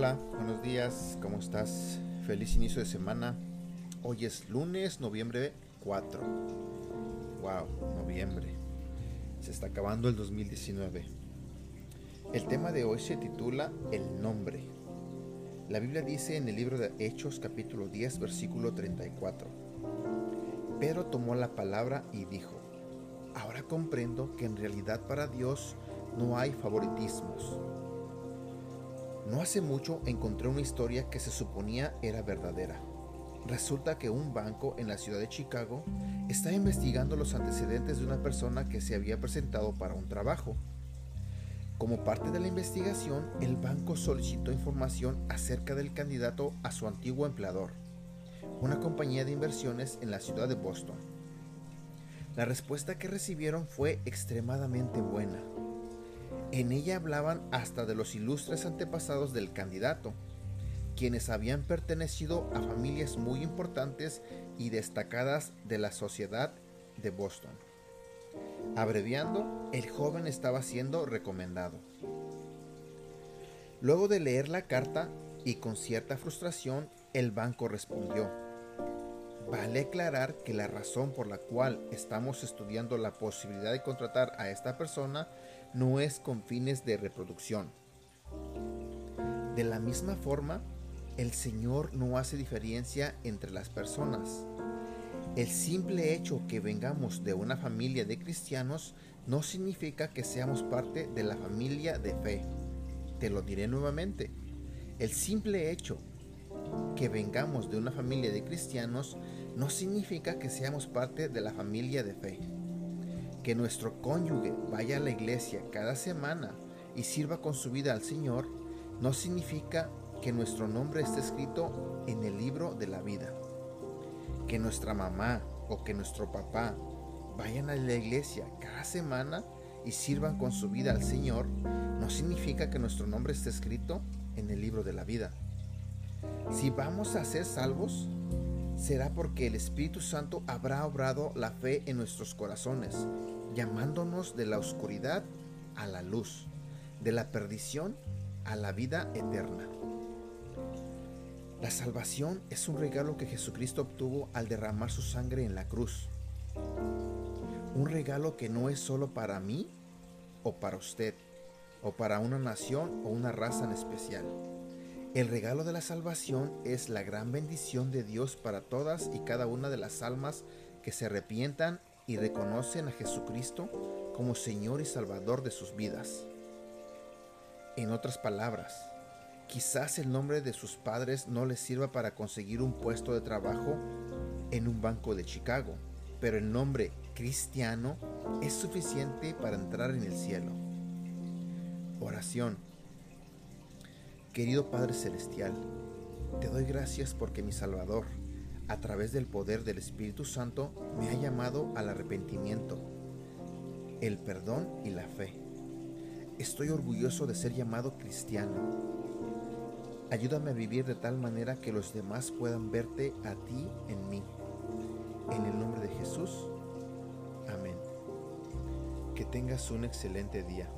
Hola, buenos días, ¿cómo estás? Feliz inicio de semana. Hoy es lunes, noviembre 4. Wow, noviembre. Se está acabando el 2019. El tema de hoy se titula El nombre. La Biblia dice en el libro de Hechos capítulo 10 versículo 34. Pedro tomó la palabra y dijo, ahora comprendo que en realidad para Dios no hay favoritismos no hace mucho encontré una historia que se suponía era verdadera. Resulta que un banco en la ciudad de Chicago está investigando los antecedentes de una persona que se había presentado para un trabajo. Como parte de la investigación, el banco solicitó información acerca del candidato a su antiguo empleador, una compañía de inversiones en la ciudad de Boston. La respuesta que recibieron fue extremadamente buena. En ella hablaban hasta de los ilustres antepasados del candidato, quienes habían pertenecido a familias muy importantes y destacadas de la sociedad de Boston. Abreviando, el joven estaba siendo recomendado. Luego de leer la carta y con cierta frustración, el banco respondió, Vale aclarar que la razón por la cual estamos estudiando la posibilidad de contratar a esta persona no es con fines de reproducción. De la misma forma, el Señor no hace diferencia entre las personas. El simple hecho que vengamos de una familia de cristianos no significa que seamos parte de la familia de fe. Te lo diré nuevamente. El simple hecho que vengamos de una familia de cristianos no significa que seamos parte de la familia de fe. Que nuestro cónyuge vaya a la iglesia cada semana y sirva con su vida al Señor no significa que nuestro nombre esté escrito en el libro de la vida. Que nuestra mamá o que nuestro papá vayan a la iglesia cada semana y sirvan con su vida al Señor no significa que nuestro nombre esté escrito en el libro de la vida. Si vamos a ser salvos, será porque el Espíritu Santo habrá obrado la fe en nuestros corazones, llamándonos de la oscuridad a la luz, de la perdición a la vida eterna. La salvación es un regalo que Jesucristo obtuvo al derramar su sangre en la cruz. Un regalo que no es solo para mí o para usted, o para una nación o una raza en especial el regalo de la salvación es la gran bendición de Dios para todas y cada una de las almas que se arrepientan y reconocen a Jesucristo como Señor y Salvador de sus vidas. En otras palabras, quizás el nombre de sus padres no les sirva para conseguir un puesto de trabajo en un banco de Chicago, pero el nombre cristiano es suficiente para entrar en el cielo. Oración Querido Padre Celestial, te doy gracias porque mi Salvador, a través del poder del Espíritu Santo, me ha llamado al arrepentimiento, el perdón y la fe. Estoy orgulloso de ser llamado cristiano. Ayúdame a vivir de tal manera que los demás puedan verte a ti en mí. En el nombre de Jesús. Amén. Que tengas un excelente día.